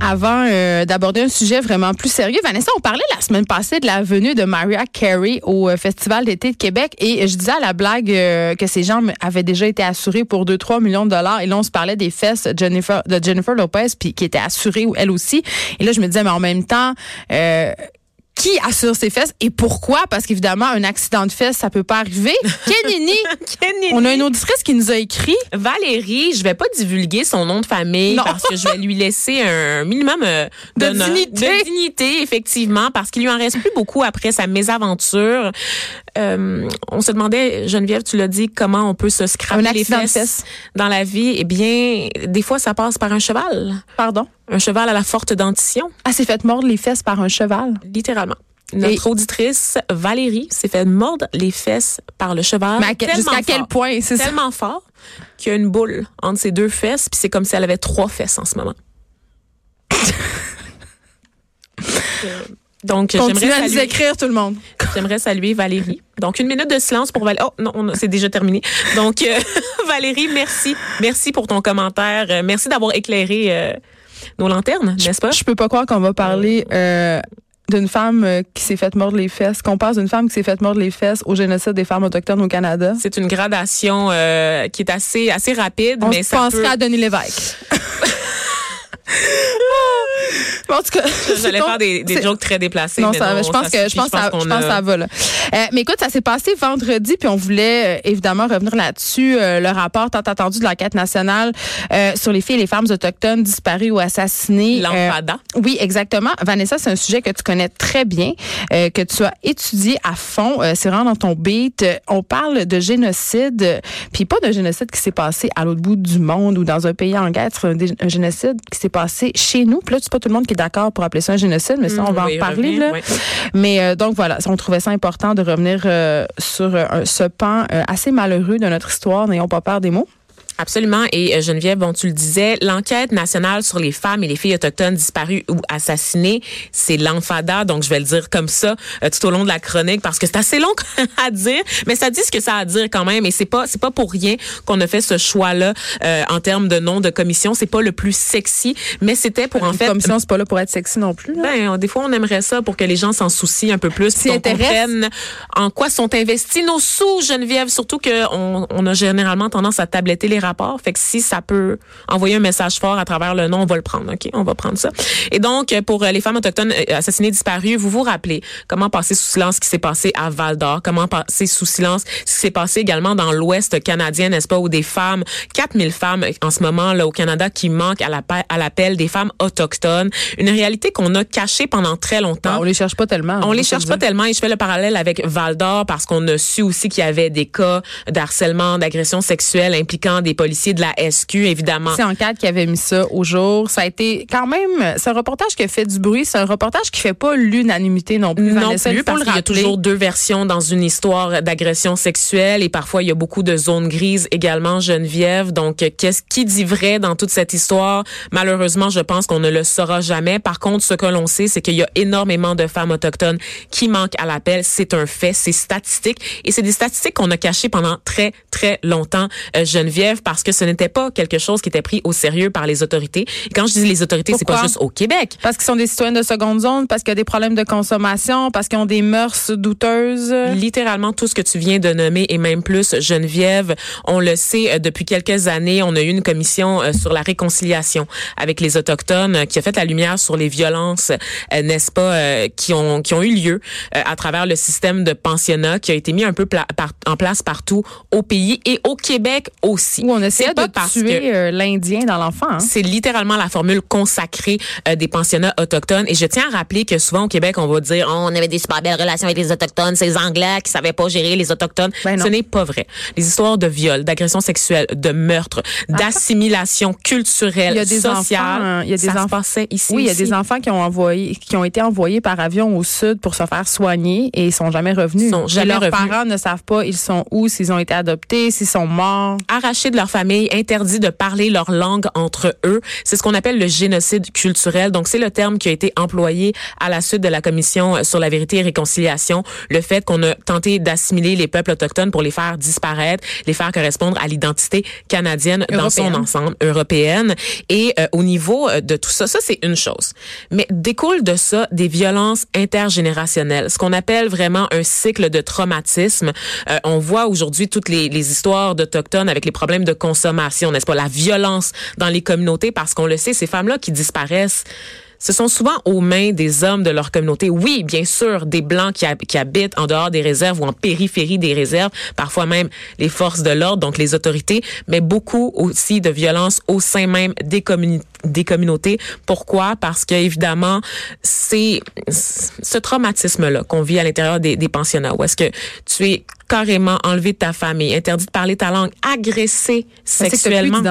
Avant euh, d'aborder un sujet vraiment plus sérieux, Vanessa, on parlait la semaine passée de la venue de Mariah Carey au euh, Festival d'été de Québec et je disais à la blague euh, que ces gens avaient déjà été assurés pour 2-3 millions de dollars et là on se parlait des fesses de Jennifer, Lopez puis qui était assurée elle aussi. Et là je me disais mais en même temps qui assure ses fesses et pourquoi? Parce qu'évidemment, un accident de fesses, ça peut pas arriver. Kenini, on a une auditrice qui nous a écrit. Valérie, je vais pas divulguer son nom de famille parce que je vais lui laisser un minimum euh, de, dignité. de dignité, effectivement, parce qu'il lui en reste plus beaucoup après sa mésaventure. Euh, on se demandait, Geneviève, tu l'as dit, comment on peut se scraper les fesses, dans la vie? Eh bien, des fois, ça passe par un cheval. Pardon? Un cheval à la forte dentition. Ah, s'est fait mordre les fesses par un cheval? Littéralement. Notre auditrice Valérie s'est fait mordre les fesses par le cheval. Mais jusqu'à quel point c'est Tellement fort qu'il y a une boule entre ses deux fesses, puis c'est comme si elle avait trois fesses en ce moment. Donc, j'aimerais à nous écrire tout le monde. J'aimerais saluer Valérie. Donc, une minute de silence pour Valérie. Oh, non, c'est déjà terminé. Donc, euh, Valérie, merci. Merci pour ton commentaire. Euh, merci d'avoir éclairé euh, nos lanternes, n'est-ce pas? Je peux pas croire qu'on va parler d'une femme qui s'est faite mordre les fesses, qu'on passe d'une femme qui s'est faite mordre les fesses au génocide des femmes autochtones au Canada. C'est une gradation qui est assez assez rapide, On mais ça penserait à Denis Lévesque. en tout cas, j'allais faire des, des jokes très déplacés. Non, ça, je pense que je pense, ça, je pense ça va là. Euh, mais écoute, ça s'est passé vendredi, puis on voulait euh, évidemment revenir là-dessus. Euh, le rapport tant attendu de l'enquête nationale euh, sur les filles et les femmes autochtones disparues ou assassinées. L'enfada. oui, exactement. Vanessa, c'est un sujet que tu connais très bien, que tu as étudié à fond. c'est vraiment dans ton beat. On parle de génocide, puis pas de génocide qui s'est passé à l'autre bout du monde ou dans un pays en guerre. C'est un, génocide qui s'est passé chez nous. Puis là, c'est pas tout le monde qui d'accord pour appeler ça un génocide, mais ça, on va en parler. là. Mais donc voilà, on trouvait ça important de revenir euh, sur euh, ce pan euh, assez malheureux de notre histoire. N'ayons pas peur des mots. Absolument. Et euh, Geneviève, bon, tu le disais, l'enquête nationale sur les femmes et les filles autochtones disparues ou assassinées, c'est l'enfada. Donc, je vais le dire comme ça euh, tout au long de la chronique parce que c'est assez long à dire, mais ça dit ce que ça a à dire quand même. Et c'est pas, c'est pas pour rien qu'on a fait ce choix-là euh, en termes de nom de commission. C'est pas le plus sexy, mais c'était pour en fait. Commission, c'est pas là pour être sexy non plus. Là. Ben, des fois, on aimerait ça pour que les gens s'en soucient un peu plus, s'y comprennent en quoi sont investis nos sous, Geneviève. Surtout que on, on a généralement tendance à tabletter les fait que si ça peut envoyer un message fort à travers le nom, on va le prendre. OK? On va prendre ça. Et donc, pour euh, les femmes autochtones euh, assassinées disparues, vous vous rappelez comment passer sous silence ce qui s'est passé à Val d'Or, comment passer sous silence ce qui s'est passé également dans l'Ouest canadien, n'est-ce pas, où des femmes, 4000 femmes en ce moment là au Canada qui manquent à l'appel des femmes autochtones. Une réalité qu'on a cachée pendant très longtemps. on les cherche pas tellement. On les cherche pas tellement et je fais le parallèle avec Val d'Or parce qu'on a su aussi qu'il y avait des cas d'harcèlement, d'agression sexuelle impliquant des policiers de la SQ, évidemment. C'est Enquête qui avait mis ça au jour. Ça a été quand même, c'est un reportage qui a fait du bruit. C'est un reportage qui fait pas l'unanimité non plus. Non plus, parce qu'il y a toujours deux versions dans une histoire d'agression sexuelle et parfois il y a beaucoup de zones grises également, Geneviève. Donc, qu'est-ce qui dit vrai dans toute cette histoire? Malheureusement, je pense qu'on ne le saura jamais. Par contre, ce que l'on sait, c'est qu'il y a énormément de femmes autochtones qui manquent à l'appel. C'est un fait, c'est statistique et c'est des statistiques qu'on a cachées pendant très, très longtemps, euh, Geneviève, parce que ce n'était pas quelque chose qui était pris au sérieux par les autorités. Et quand je dis les autorités, c'est pas juste au Québec. Parce qu'ils sont des citoyens de seconde zone, parce qu'il y a des problèmes de consommation, parce qu'ils ont des mœurs douteuses. Littéralement tout ce que tu viens de nommer et même plus, Geneviève. On le sait euh, depuis quelques années, on a eu une commission euh, sur la réconciliation avec les autochtones euh, qui a fait la lumière sur les violences, n'est-ce pas, qui ont qui ont eu lieu à travers le système de pensionnat qui a été mis un peu en place partout au pays et au Québec aussi. On essaie de tuer euh, l'Indien dans l'enfant. Hein. C'est littéralement la formule consacrée euh, des pensionnats autochtones. Et je tiens à rappeler que souvent au Québec, on va dire oh, on avait des super belles relations avec les autochtones, ces Anglais qui savaient pas gérer les autochtones. Ben Ce n'est pas vrai. Les histoires de viol, d'agression sexuelle, de meurtre, d'assimilation culturelle, il y a des sociale, enfants, hein, il y a des ça enfants, se ici. Oui, il y a des enfants qui ont envoyé, qui ont été envoyés par avion au sud pour se faire soigner et ils sont jamais revenus. Ils sont jamais leurs parents ne savent pas ils sont où, s'ils ont été adoptés, s'ils sont morts. Arrachés de leur famille, interdit de parler leur langue entre eux. C'est ce qu'on appelle le génocide culturel. Donc, c'est le terme qui a été employé à la suite de la commission sur la vérité et réconciliation. Le fait qu'on a tenté d'assimiler les peuples autochtones pour les faire disparaître, les faire correspondre à l'identité canadienne dans son ensemble, européenne. Et euh, au niveau euh, de tout ça, ça c'est une chose. Mais découle de ça des violences intergénérationnelles, ce qu'on appelle vraiment un cycle de traumatisme. Euh, on voit aujourd'hui toutes les, les histoires d'Autochtones avec les problèmes de consommation, n'est-ce pas? La violence dans les communautés parce qu'on le sait, ces femmes-là qui disparaissent ce sont souvent aux mains des hommes de leur communauté. Oui, bien sûr, des Blancs qui, habitent en dehors des réserves ou en périphérie des réserves, parfois même les forces de l'ordre, donc les autorités, mais beaucoup aussi de violences au sein même des, des communautés. Pourquoi? Parce que évidemment, c'est ce traumatisme-là qu'on vit à l'intérieur des, des pensionnats, où est-ce que tu es carrément enlevé de ta famille, interdit de parler ta langue, agressé sexuellement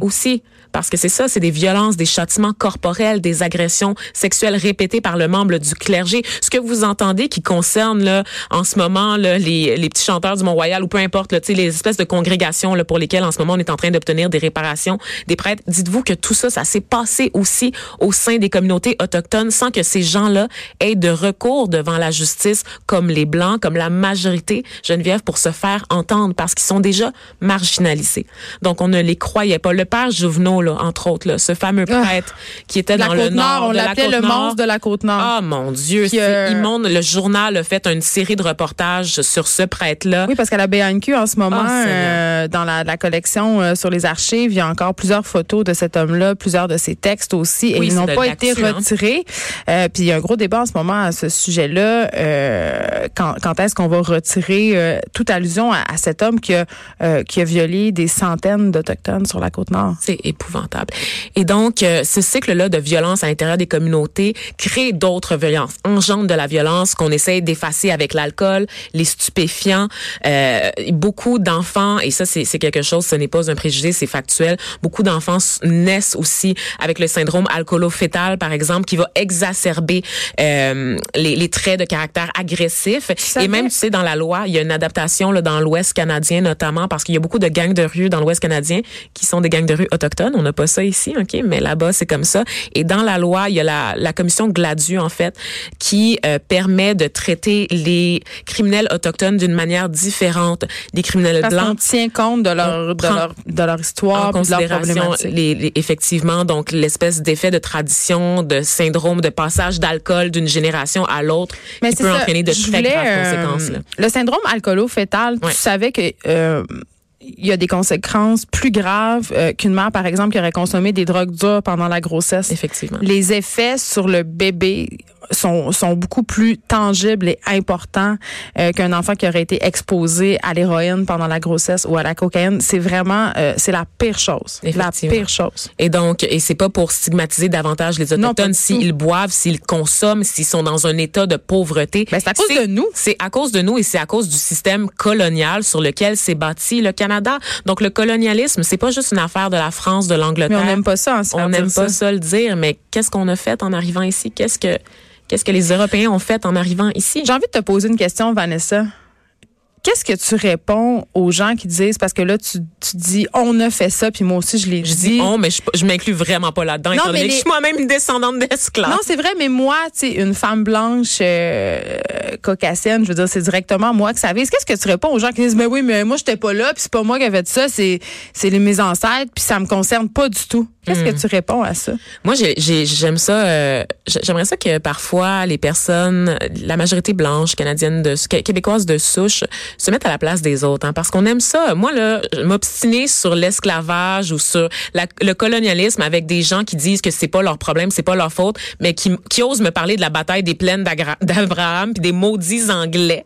aussi parce que c'est ça, c'est des violences, des châtiments corporels, des agressions sexuelles répétées par le membre du clergé. Ce que vous entendez qui concerne là en ce moment là, les, les petits chanteurs du Mont-Royal ou peu importe là, les espèces de congrégations là, pour lesquelles en ce moment on est en train d'obtenir des réparations des prêtres, dites-vous que tout ça, ça s'est passé aussi au sein des communautés autochtones sans que ces gens-là aient de recours devant la justice comme les Blancs, comme la majorité Geneviève pour se faire entendre parce qu'ils sont déjà marginalisés. Donc on ne les croyait pas. Le père Jouvenot entre autres, là, ce fameux ah. prêtre qui était dans le nord. on l'appelait le monstre de la Côte-Nord. Ah, mon Dieu, c'est euh, immonde. Le journal a fait une série de reportages sur ce prêtre-là. Oui, parce qu'à la BNQ, en ce moment, ah, euh, dans la, la collection euh, sur les archives, il y a encore plusieurs photos de cet homme-là, plusieurs de ses textes aussi, et ils n'ont pas été hein. retirés. puis il y a un gros débat en ce moment à ce sujet-là. quand, quand est-ce qu'on va retirer toute allusion à, à, cet homme qui a, qui a violé des centaines d'Autochtones sur la Côte-Nord? C'est épouvantable. Et donc, euh, ce cycle-là de violence à l'intérieur des communautés crée d'autres violences, engendre de la violence qu'on essaie d'effacer avec l'alcool, les stupéfiants. Euh, beaucoup d'enfants, et ça c'est quelque chose, ce n'est pas un préjugé, c'est factuel, beaucoup d'enfants naissent aussi avec le syndrome alcoolo-fétal, par exemple, qui va exacerber euh, les, les, traits de caractère agressif. et même, tu sais, dans la loi, il y a une adaptation là, dans l'Ouest canadien, notamment parce qu'il y a beaucoup de gangs de rue dans l'Ouest canadien qui sont des gangs de rue autochtones on n'a pas ça ici, OK, mais là-bas, c'est comme ça. Et dans la loi, il y a la, la commission Gladu, en fait, qui euh, permet de traiter les criminels autochtones d'une manière différente des criminels Parce blancs. On tient compte de leur, de leur, de leur histoire, en de leur. Les, les, effectivement, donc l'espèce d'effet de tradition, de syndrome de passage d'alcool d'une génération à l'autre qui peut entraîner de très graves euh, conséquences. Là. Le syndrome alcoolo-fétal, tu savais que euh, il y a des conséquences plus graves euh, qu'une mère, par exemple, qui aurait consommé des drogues dures pendant la grossesse. Effectivement. Les effets sur le bébé sont, sont beaucoup plus tangibles et importants euh, qu'un enfant qui aurait été exposé à l'héroïne pendant la grossesse ou à la cocaïne. C'est vraiment, euh, c'est la pire chose. La pire chose. Et donc, et c'est pas pour stigmatiser davantage les autochtones s'ils boivent, s'ils consomment, s'ils sont dans un état de pauvreté. Ben, c'est à cause de nous. C'est à cause de nous et c'est à cause du système colonial sur lequel s'est bâti le Canada. Donc, le colonialisme, c'est pas juste une affaire de la France, de l'Angleterre. on n'aime pas ça. Hein, on n'aime pas ça le dire, mais qu'est-ce qu'on a fait en arrivant ici? Qu'est-ce que Qu'est-ce que les Européens ont fait en arrivant ici? J'ai envie de te poser une question, Vanessa. Qu'est-ce que tu réponds aux gens qui disent parce que là tu, tu dis on a fait ça puis moi aussi je l'ai dit. Je dis on mais je, je m'inclus vraiment pas là-dedans étant donné que je suis moi-même une descendante d'esclaves. Non, c'est vrai mais moi tu sais une femme blanche euh, caucasienne, je veux dire c'est directement moi que ça vise. Qu'est-ce que tu réponds aux gens qui disent mais oui mais moi j'étais pas là puis c'est pas moi qui avais fait ça, c'est c'est les mes ancêtres puis ça me concerne pas du tout. Qu'est-ce que hmm. tu réponds à ça? Moi j'aime ça euh, j'aimerais ça que parfois les personnes la majorité blanche canadienne de québécoise de souche se mettre à la place des autres, hein, parce qu'on aime ça. Moi, là, m'obstiner sur l'esclavage ou sur le colonialisme avec des gens qui disent que c'est pas leur problème, c'est pas leur faute, mais qui, qui osent me parler de la bataille des plaines d'Abraham, puis des maudits Anglais,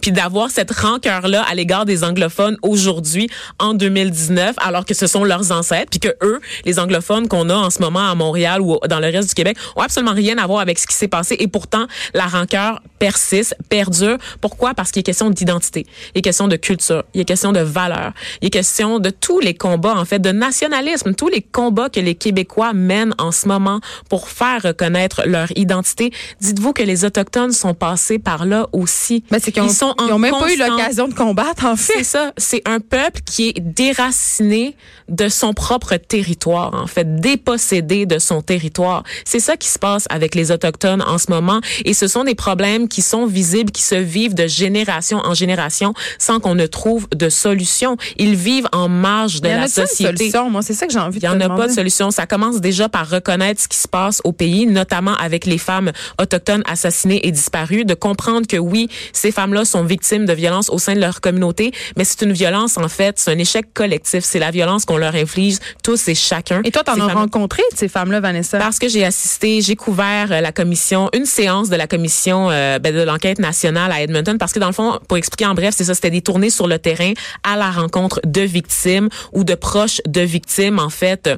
puis d'avoir cette rancœur-là à l'égard des anglophones aujourd'hui, en 2019, alors que ce sont leurs ancêtres, puis que eux, les anglophones qu'on a en ce moment à Montréal ou dans le reste du Québec, ont absolument rien à voir avec ce qui s'est passé, et pourtant, la rancœur persiste, perdure. Pourquoi? Parce qu'il est question d'identité Il est question de culture. Il est question de valeurs. Il est question de tous les combats, en fait, de nationalisme, tous les combats que les Québécois mènent en ce moment pour faire reconnaître leur identité. Dites-vous que les Autochtones sont passés par là aussi. Ben, qu'ils Ils sont ils ont même pas eu l'occasion de combattre, en fait. c'est ça. C'est un peuple qui est déraciné de son propre territoire, en fait, dépossédé de son territoire. C'est ça qui se passe avec les Autochtones en ce moment. Et ce sont des problèmes qui sont visibles, qui se vivent de génération en génération sans qu'on ne trouve de solution. Ils vivent en marge de Il la a-t-il une société. solution? Moi, c'est ça que j'ai envie Il de n'y en a pas de solution. Ça commence déjà par reconnaître ce qui se passe au pays, notamment avec les femmes autochtones assassinées et disparues, de comprendre que oui, ces femmes-là sont victimes de violences au sein de leur communauté, mais c'est une violence, en fait, c'est un échec collectif. C'est la violence qu'on leur inflige tous et chacun. Et toi, t'en as rencontré ces femmes-là, Vanessa? parce que j'ai assisté, j'ai couvert euh, la commission, une séance de la commission euh, ben, de l'enquête nationale à Edmonton, parce que dans le fond, pour expliquer en bref, c'est ça, c'était des tournées sur le terrain à la rencontre de victimes ou de proches de victimes, en fait.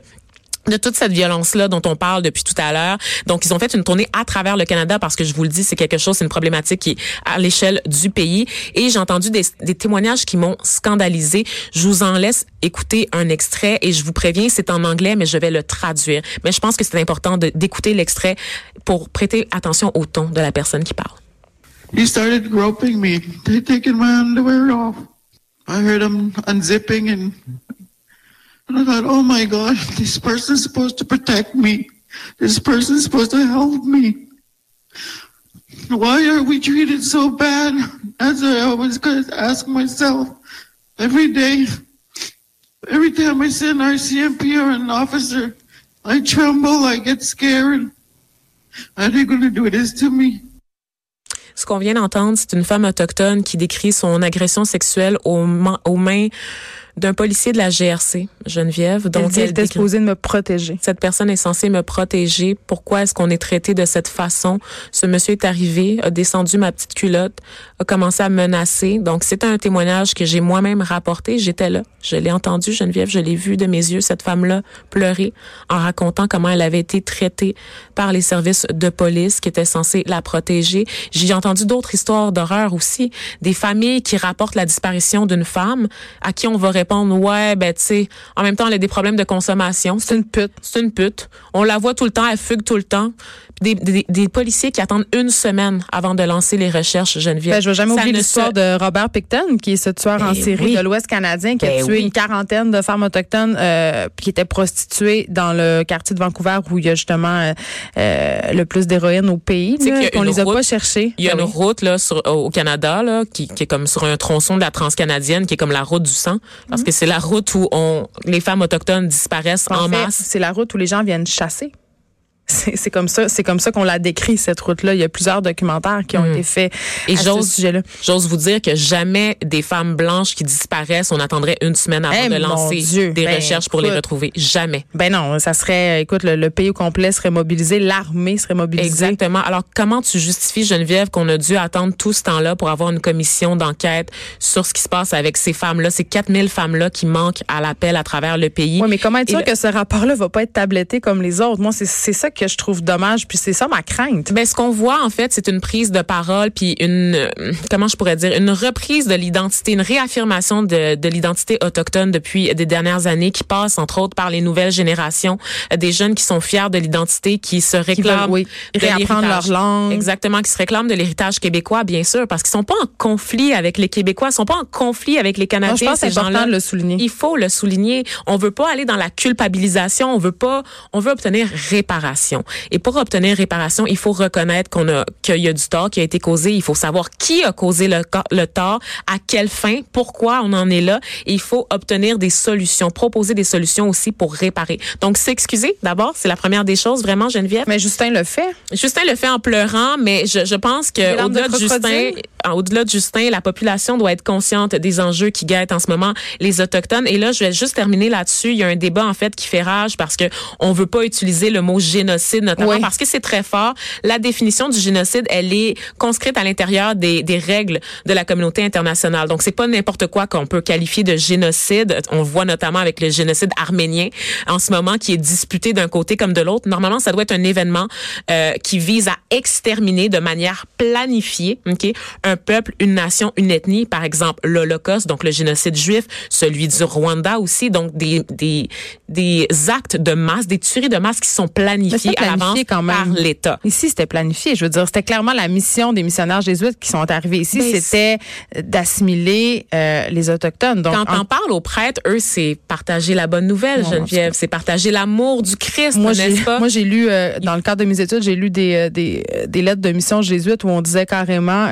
de toute cette violence-là dont on parle depuis tout à l'heure. Donc, ils ont fait une tournée à travers le Canada parce que je vous le dis, c'est quelque chose, c'est une problématique qui est à l'échelle du pays. Et j'ai entendu des, des témoignages qui m'ont scandalisé. Je vous en laisse écouter un extrait et je vous préviens, c'est en anglais, mais je vais le traduire. Mais je pense que c'est important d'écouter l'extrait pour prêter attention au ton de la personne qui parle. He started groping me, t- taking my underwear off. I heard him unzipping and, and I thought, oh my God, this person's supposed to protect me. This person's supposed to help me. Why are we treated so bad? That's what I always ask myself every day. Every time I see an RCMP or an officer, I tremble, I get scared. Are they gonna do this to me? Ce qu'on vient d'entendre, c'est une femme autochtone qui décrit son agression sexuelle aux, ma- aux mains d'un policier de la GRC, Geneviève. Donc, elle était supposée de me protéger. cette personne est censée me protéger. Pourquoi est-ce qu'on est traité de cette façon? Ce monsieur est arrivé, a descendu ma petite culotte, a commencé à me menacer. Donc, c'est un témoignage que j'ai moi-même rapporté. J'étais là. Je l'ai entendu, Geneviève. Je l'ai vu de mes yeux, cette femme-là pleurer en racontant comment elle avait été traitée par les services de police qui étaient censés la protéger. J'ai entendu d'autres histoires d'horreur aussi. Des familles qui rapportent la disparition d'une femme à qui on va répondre, ouais, ben, tu sais, en même temps, elle a des problèmes de consommation. C'est une pute. C'est une pute. On la voit tout le temps, elle fugue tout le temps. Des, des, des policiers qui attendent une semaine avant de lancer les recherches, Geneviève. Ben, je vais jamais oublier l'histoire se- de Robert Picton, qui est ce tueur en Ben série oui. de l'Ouest canadien, qui a Ben tué oui. une quarantaine de femmes autochtones euh, qui étaient prostituées dans le quartier de Vancouver où il y a justement euh, euh, le plus d'héroïne au pays. Là, une les a route- pas cherchées. Il y a Ben une oui. route là sur, au Canada là qui, qui est comme sur un tronçon de la transcanadienne qui est comme la route du sang parce que c'est la route où on les femmes autochtones disparaissent en, En fait, masse. c'est la route où les gens viennent chasser. C'est comme ça, c'est comme ça qu'on l'a décrit cette route-là. Il y a plusieurs documentaires qui ont Mm. été faits Et à ce j'ose- sujet-là. J'ose vous dire que jamais des femmes blanches qui disparaissent, on attendrait une semaine avant Eh, de lancer Dieu. des Ben, recherches pour les retrouver. Jamais. Ben non, ça serait, écoute, le, le pays au complet serait mobilisé, l'armée serait mobilisée. Exactement. Alors, comment tu justifies, Geneviève, qu'on a dû attendre tout ce temps-là pour avoir une commission d'enquête sur ce qui se passe avec ces femmes-là, ces 4000 femmes-là qui manquent à l'appel à travers le pays? Oui, mais comment être sûr le- que ce rapport-là va pas être tabletté comme les autres? Moi, c'est c'est ça que je trouve dommage, puis c'est ça ma crainte. Ben, ce qu'on voit, en fait, c'est une prise de parole, puis une, euh, comment je pourrais dire, une reprise de l'identité, une réaffirmation de, de l'identité autochtone depuis des dernières années, qui passe, entre autres, par les nouvelles générations, euh, des jeunes qui sont fiers de l'identité, qui se Qui veulent, réclament oui, de réapprendre leur langue. Exactement, qui se réclament de l'héritage québécois, bien sûr, parce qu'ils sont pas en conflit avec les Québécois, ils sont pas en conflit avec les Canadiens. Moi, je pense que ces gens-là. le souligner. Il faut le souligner. On veut pas aller dans la culpabilisation. On veut pas. On veut obtenir réparation. Et pour obtenir réparation, il faut reconnaître qu'on a qu'il y a du tort qui a été causé. Il faut savoir qui a causé le, tort, à quelle fin, pourquoi on en est là. Et il faut obtenir des solutions, proposer des solutions aussi pour réparer. Donc s'excuser d'abord, c'est la première des choses vraiment, Geneviève. Mais Justin le fait. Justin le fait en pleurant, mais je, je pense que larmes au-delà de de Justin, crocodile? euh, au-delà de Justin, la population doit être consciente des enjeux qui guettent en ce moment les autochtones. Et là, je vais juste terminer là-dessus. Il y a un débat en fait qui fait rage parce que on veut pas utiliser le mot génocide, notamment Oui. parce que c'est très fort. La définition du génocide, elle est conscrite à l'intérieur des, des règles de la communauté internationale. Donc c'est pas n'importe quoi qu'on peut qualifier de génocide. On voit notamment avec le génocide arménien en ce moment qui est disputé d'un côté comme de l'autre. Normalement, ça doit être un événement euh, qui vise à exterminer de manière planifiée, ok, un peuple, une nation, une ethnie, par exemple l'Holocauste, donc le génocide juif, celui du Rwanda aussi, donc des, des, des actes de masse, des tueries de masse qui sont planifiées à l'avance par l'État. Ici, c'était planifié. Je veux dire, c'était clairement la mission des missionnaires jésuites qui sont arrivés ici, ben, c'était d'assimiler euh, les autochtones. Donc, quand on parle aux prêtres, eux, c'est partager la bonne nouvelle, Geneviève, c'est partager l'amour du Christ, n'est-ce pas? Moi, j'ai lu euh, dans le cadre de mes études, j'ai lu des, euh, des, des lettres de mission jésuites où on disait carrément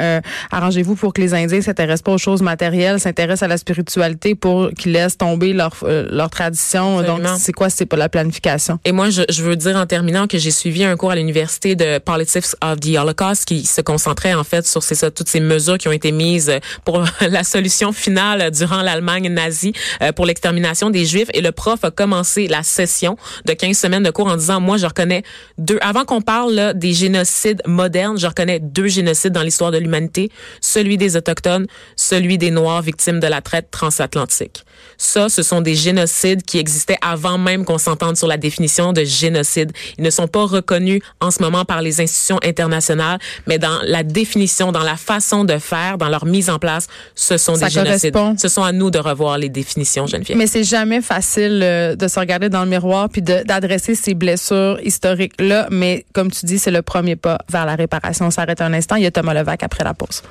arrangez-vous pour que les Indiens s'intéressent pas aux choses matérielles, s'intéressent à la spiritualité pour qu'ils laissent tomber leur leur tradition. Donc, c'est quoi? C'est pas la planification. Et moi, je, je veux dire en terminant que j'ai suivi un cours à l'université de Politics of the Holocaust qui se concentrait en fait sur toutes ces mesures qui ont été mises pour la solution finale durant l'Allemagne nazie euh, pour l'extermination des Juifs. Et le prof a commencé la session de 15 semaines de cours en disant, moi, je reconnais deux, avant qu'on parle des génocides modernes, je reconnais deux génocides dans l'histoire de l'humanité, celui des Autochtones, celui des Noirs victimes de la traite transatlantique. Ça, ce sont des génocides qui existaient avant même qu'on s'entende sur la définition de génocide. Ne sont pas reconnus en ce moment par les institutions internationales, mais dans la définition, dans la façon de faire, dans leur mise en place, ce sont des génocides. Ce sont à nous de revoir les définitions, Geneviève. Mais c'est jamais facile euh, de se regarder dans le miroir puis d'adresser ces blessures historiques-là. Mais comme tu dis, c'est le premier pas vers la réparation. On s'arrête un instant. Il y a Thomas Levac après la pause.